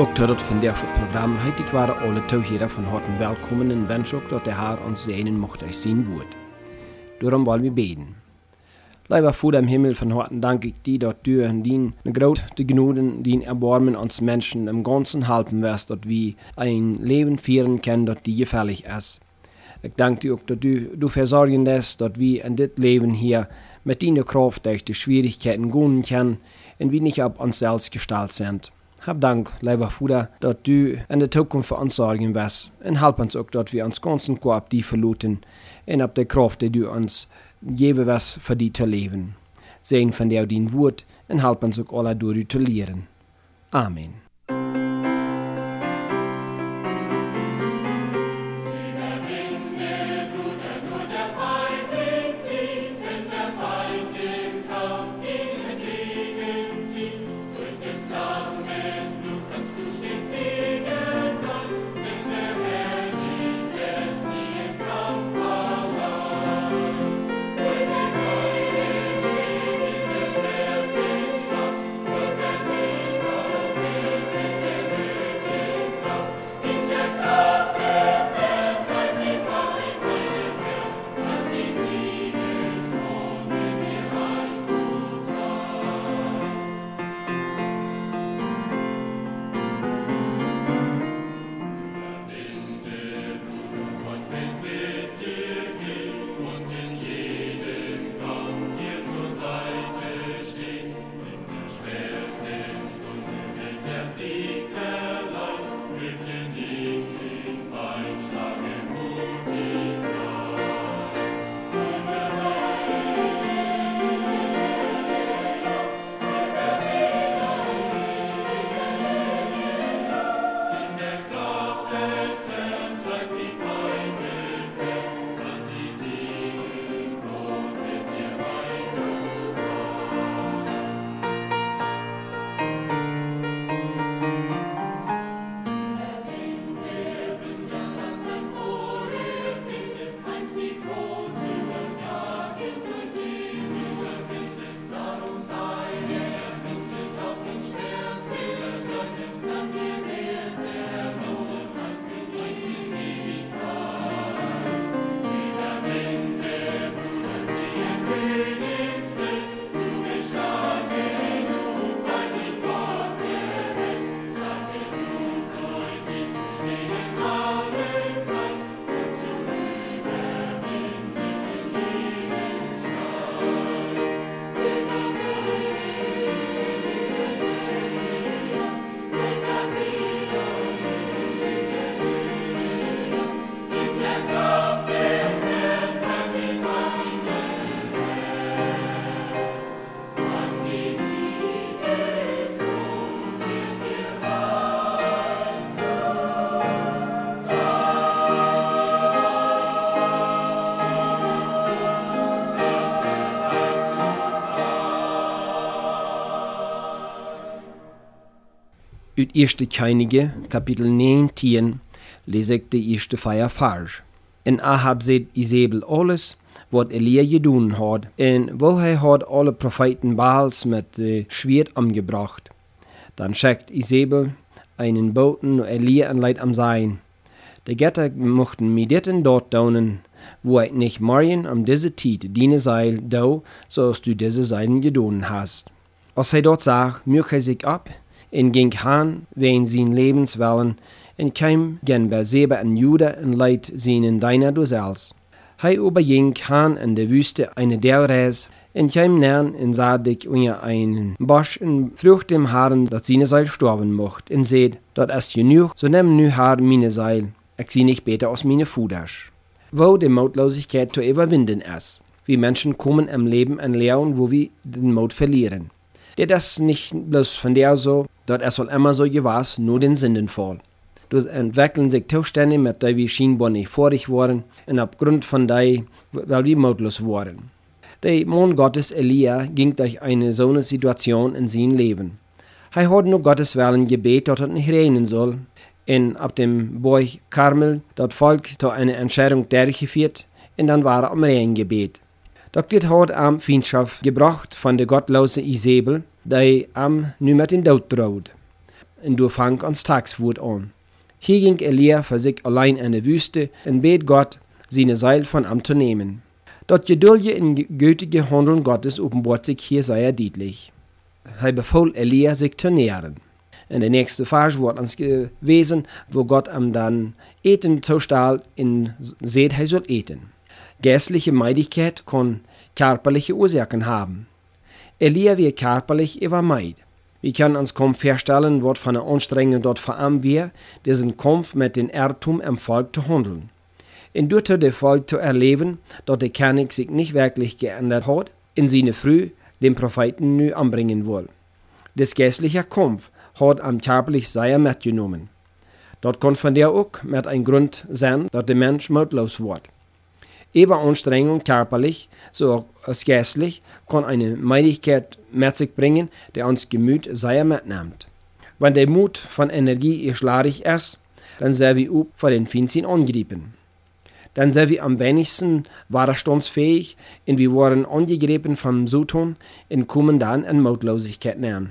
Ook tot het vandaagse programma heet ik waren alle toegeren van harte welkom en wens ook dat de Haar ons zegen mocht hij zien woord. Daarom willen we beden. Lieber Vater im Himmel, von Herzen danke ich dir, dass du in den großen Gnuden, den Erbarmen uns Menschen im Ganzen halten wirst, dass wir ein Leben führen können, das dir gefällig ist. Ich danke dir auch, dass du, du versorgen lässt, dass wir in dit Leben hier mit deiner Kraft durch die Schwierigkeiten gehen können und wir nicht auf uns selbst gestellt sind. Hab Dank, lieber Vater, dass du in der Zukunft für uns sorgen wirst. Und help uns auch, dass wir uns ganz und auf die verluten und auf die Kraft, die du uns geben wirst, für die zu leben. Sehen von dir dein Wort und help uns auch alle durch zu lehren. Amen. Uit 1. Könige, Kapitel 19, lese ik de eerste vijf vers. En Ahab zegt Isabel alles wat Elia gedaan had, en wo hij had alle profeten Baals met de Schwert umgebracht. Dann schickt Isabel einen Boten naar Elia en leidt am sein. De Götter mochten mediten dort daunen, wo ich nicht morgen um diese Zeit diene Seil do, als du diese Seiden gedaan hast. Als hij dort möcht hij sich ab, en ging han wegen zijn levenswellen en kwam gen Berseba en Juda en leid zijn deiner du zelfs. Hij überging han in de Wüste eine Derreis en kwam nern en sah dich unter einen Bosch en frucht dem Haaren, dat seine Seil sterben mocht, en seht, dat ist genug, so nimm nu haar mine Seil, ich sie nicht beter aus mine Fudersch. Wo die Mautlosigkeit zu überwinden ist. Wie Menschen kommen im Leben an Lehren, wo wir den Mut verlieren. Der das nicht bloß von der so, dort es soll immer so gewesen, nur den Sinnen voll. Du entwickeln sich Zustände, mit denen wir scheinbar nicht vorig waren, und aufgrund von der, weil wir mutlos waren. Der Mann Gottes Elia ging durch eine so eine Situation in sein Leben. Er hat nur Gottes Willen gebet, dass es nicht regnen soll, und ab dem Berg Karmel das Volk zu einer Entscheidung durchgeführt, und dann war er am Regengebet. Doch dit hat am Feindschaft gebracht von der gottlosen Isabel, die am nu met den Tod droht. und du fang ans Tagswut an. Hier ging Elia für sich allein in der Wüste und bet Gott, seine Seil von am zu nehmen. Dat geduldige en gütige Handeln Gottes offenbart sich hier sehr deutlich. Er befahl Elia, sich zu nähren. In der nächsten Vers wird uns gewesen, wo Gott ihm dann Eten zustellt und seht, er soll eten. Geistliche Meidigkeit kann körperliche Ursachen haben. Elia wird körperlich übermeid. Wir können uns kaum vorstellen, was von der Anstrengung dort verarmt wird, diesen Kampf mit dem Irrtum im Volk zu handeln. In durch der Volk zu erleben, dass der König sich nicht wirklich geändert hat, in seine Früh den Propheten nu anbringen will. Das geistliche Kampf hat am körperlich sehr mitgenommen. Dort der auch mit ein Grund sein, dass der Mensch mutlos wird. Über Anstrengung körperlich, so als geistlich, kann eine Meidigkeit mit sich bringen, die uns Gemüt sehr mitnimmt. Wenn der Mut von Energie erschlarig ist, dann sind wir up vor den Finzin angegriffen dann sind wir am wenigsten widerstandsfähig und wir wurden angegriffen vom Suton und kommen dann in Mutlosigkeit näher.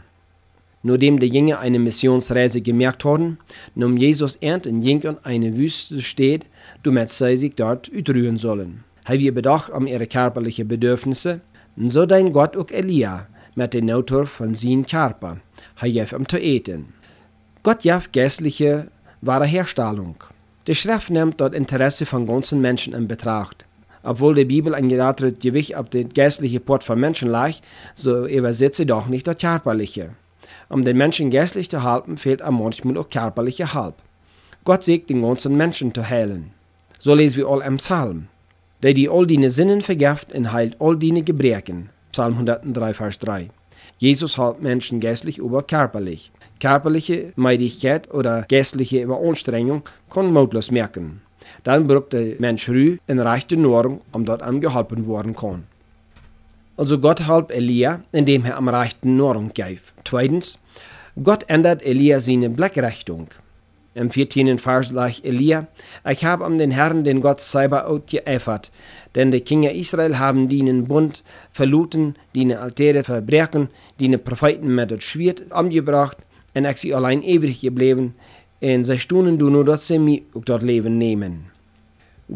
Nachdem die Jünger eine Missionsreise gemerkt hatten, nahm Jesus ernt in Jüngern eine Wüste steht, damit sie sich dort utrühren sollen. Haben wir bedacht um ihre körperlichen Bedürfnisse, so dein Gott auch Elia mit der Natur von seinem Körper, er jef um zu eten. Gott jef geistliche Wiederherstellung. Die Schrift nimmt das Interesse von ganzen Menschen in Betracht. Obwohl die Bibel ein geraderes Gewicht auf den geistlichen Port von Menschen leicht, so übersetzt sie doch nicht das körperliche. Um den Menschen geistlich zu halten, fehlt am manchmal auch körperliche Halb. Gott sägt den ganzen Menschen zu heilen. So lesen wir all im Psalm. Der die all deine Sinnen vergift und heilt all deine Gebrechen. Psalm 103, Vers 3. Jesus hält Menschen geistlich über körperlich. Körperliche Meidigkeit oder geistliche Überanstrengung kann mutlos merken. Dann braucht der Mensch Ruhe in rechte Nahrung, um dort am geholfen werden kann. Also Gott halb Elia, indem er am rechten Nahrung gab. Zweitens, Gott ändert Elia seine Blickrichtung. Im 14. Vers sagt Elia, ich habe um den Herrn, den Gott Zebaoth, geeifert, denn die Kinder Israel haben den Bund verluten, die Altäre verbrechen, die Propheten mit dem Schwert umgebracht, und ich sie allein ewig geblieben, und sie stunden du nur, sie mich auch dort Leben nehmen.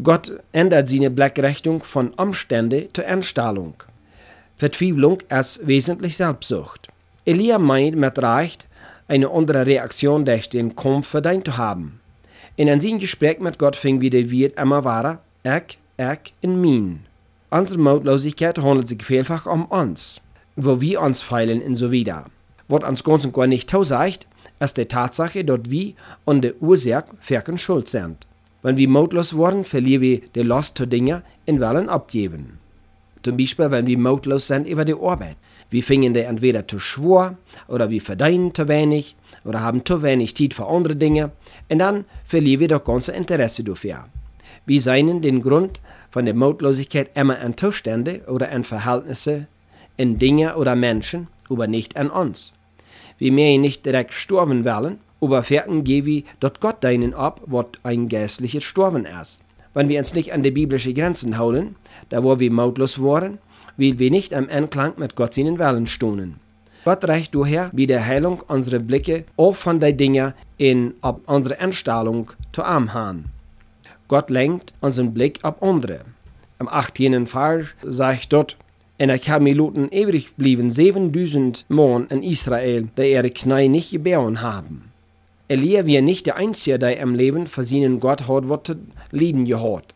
Gott ändert seine Blickrichtung von Umstände zur Entstellung. Verzweiflung ist wesentlich Selbstsucht. Elia meint mit Recht, eine andere Reaktion durch den Kampf verdient zu haben. In einem Gespräch mit Gott fing wieder wird immer wahrer, ich, ich in min. Unsere Mutlosigkeit handelt sich vielfach um uns, wo wir uns feilen und so wieder. Was uns ganz und gar nicht sagt, ist die Tatsache, dass wir an der Ursache verken schuld sind. Wenn wir mutlos werden, verlieren wir die Lust zu Dingen und wollen abgeben. Zum Beispiel, wenn wir mutlos sind über die Arbeit. Wir fingen die entweder zu schwor oder wir verdienen zu wenig oder haben zu wenig Zeit für andere Dinge und dann verlieren wir das ganze Interesse dafür. Wir seien den Grund von der Mutlosigkeit immer an Zustände oder an Verhältnisse, in Dinge oder Menschen, aber nicht an uns. Wir mehr nicht direkt sterben wollen, aber verken gehen wir dort Gott deinen ab, was ein geistliches Sterben ist. Wenn wir uns nicht an die biblischen Grenzen halten, da wo wir mautlos waren, will wir nicht am Einklang mit Gott seinen Willen stohnen. Gott reicht daher wie der Heilung unsere Blicke auf von den Dingen in ab unsere Entstellung zu haben. Gott lenkt unseren Blick auf andere. Am 18. Vers sagt dort, en er Kameloten ewig blieben 7000 Mann in Israel, die ihre Knie nicht gebären haben. Elia war nicht der Einzige, der im Leben für seinen Gott hat was zu leiden gehabt.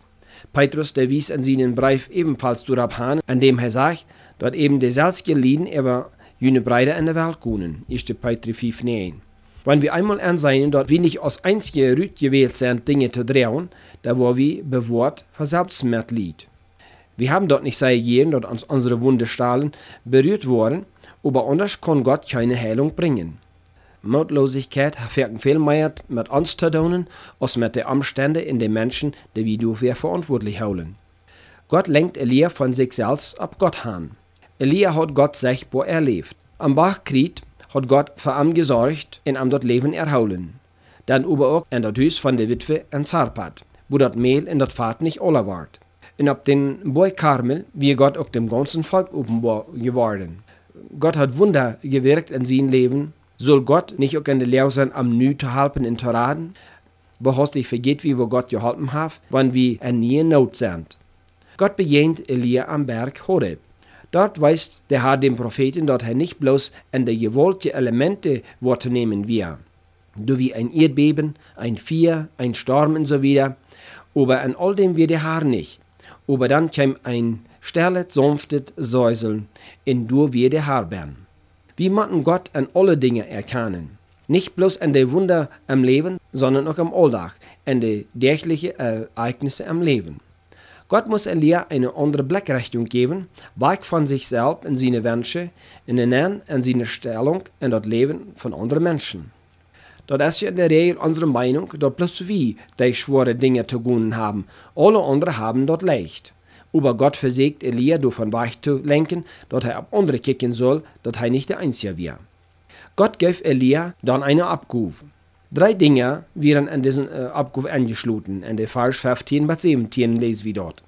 Petrus, der wies in seinen Brief ebenfalls darauf an, an dem er sagt, dass eben die selbst Lieden über jene Breite in der Welt können. 1. Petrus 5, 9. Wenn wir einmal ansehen, dass wir nicht als einzige Rüt gewählt sind, Dinge zu drehen, da wo wir bewahrt für Selbstmitleid. Wir haben dort nicht sehr jeden, dass uns unsere Wundestahlen berührt wurden, aber anders kann Gott keine Heilung bringen. Mutlosigkeit hat viel mit uns zu tun, als mit den Umständen in den Menschen, die wir dafür verantwortlich halten. Gott lenkt Elia von sich selbst ab Gott an. Elia hat Gott sichtbar erlebt. Am Bachkrieg hat Gott für ihn gesorgt und ihm das Leben erholen. Dann aber auch in das Haus von der Witwe in Zarpat, wo das Mehl in das Fahrt nicht alle ward. Und ab den Boy Karmel, wie Gott auch dem ganzen Volk offenbar geworden. Gott hat Wunder gewirkt in sein Leben Soll Gott nicht auch in der Lehre sein, am Nü zu halten in Toraden? Wo hast du vergeht, wie wir Gott geholfen hat, wenn wir in nie Not sind? Gott bejehnt Elia am Berg Horeb. Dort weist der Herr dem Propheten, dass er nicht bloß an die gewollte Elemente wahrnehmen wir, du wie ein Erdbeben, ein Vier, ein Sturm und so wieder, aber an all dem wird der Herr nicht. Aber dann käm ein sterlet, sanftet Säuseln, in du wir der Herr bern. Wir müssen Gott an alle Dinge erkennen. Nicht bloß an die Wunder am Leben, sondern auch am Alltag, an die täglichen Ereignisse am Leben. Gott muss Elia eine andere Blickrichtung geben, weg von sich selbst und seine Wünsche, in den Nähen an seine Stellung in das Leben von anderen Menschen. Dat ist ja in der Regel unsere Meinung, dass bloß wir die schwere Dinge zu tun haben. Alle anderen haben dort leicht. Aber Gott versägt Elia davon lenken, dass er auf andere kicken soll, dass er nicht der Einzige wäre. Gott gab Elia dann eine Abgabe. Drei Dinge werden in diesen äh, Abgabe angeschlossen. In der Vers 15 bis 17 lesen wir dort.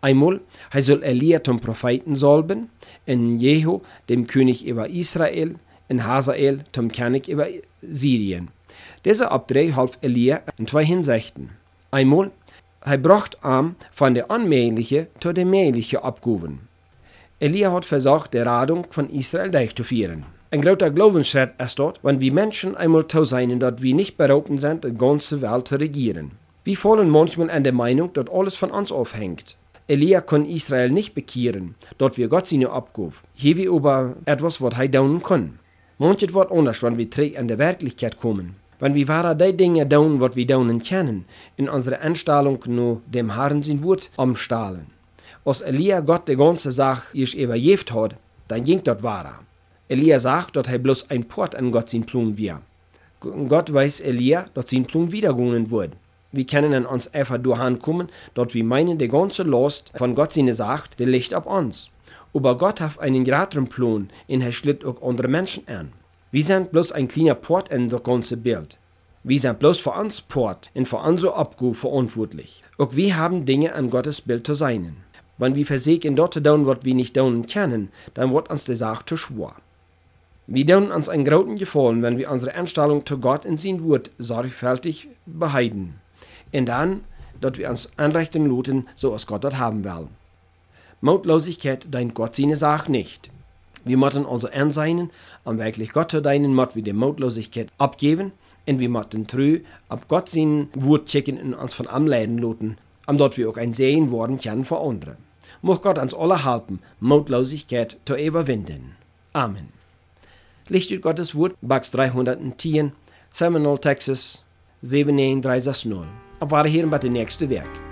Einmal, er soll Elia zum Propheten salben, in Jehu, dem König über Israel, in Hazael, zum König über Syrien. Dieser Abdreh half Elia in zwei Hinsichten. Einmal, er brachte am von der unmählichen zu der mählichen Abgaben. Elia hat versucht, die Radung von Israel durchzuführen. Ein großer Glaubensschritt ist dort, wenn wir Menschen einmal zu sein, dass wir nicht berufen sind, die ganze Welt zu regieren. Wir fallen manchmal an der Meinung, dass alles von uns aufhängt. Elia kann Israel nicht bekehren, dort wir Gott seine abgab. Hier wir über etwas, was er daunen kann. Manches wird anders, wenn wir zurück an der Wirklichkeit kommen. Wenn wir wahre die Dinge daunen, was wir daunen kennen, in unserer Anstellung nur dem Herrn sein Wort umstahlen. Als Elia Gott die ganze Sache ist übergeben hat, dann ging dort wahrer. Elia sagt, dass er bloß ein Port an Gott sein Plun wir. Gott weiß Elia, dass sein Plun wiedergegangen wird. Wir können an uns einfach durchkommen, dort wir meinen, die ganze Last von Gott seine sagt, der liegt auf uns. Aber Gott hat einen graderen Plan, und er schlitt auch andere Menschen an. Wir sind bloß ein kleiner Port in das ganze Bild. Wir sind bloß für uns Port und für unsere Abgabe verantwortlich. Auch wir haben Dinge an Gottes Bild zu sein. Wenn wir versägen, dort zu tun, was wir nicht tun können, dann wird uns die Sache zu schwer. Wir tun uns einen großen Gefallen, wenn wir unsere Einstellung zu Gott in sein Wort sorgfältig behalten. Und dann, dass wir uns anrichten lassen, so als Gott das haben will. Mutlosigkeit deint Gott seine Sache nicht. Wir müssen unser Ansein, um wirklich Gott zu deinen, müssen wir die Mutlosigkeit abgeben und wir müssen treu ab Gott sein Wort checken und uns von Amleiden lassen, um dort wir auch ein Sehen worden können für andere. Muss Gott uns alle helfen, Mutlosigkeit zu überwinden. Amen. Licht ut Gottes Wort, Bax 310, Seminole, Texas 71360. Auf Wiederhören bei dem nächsten Werk.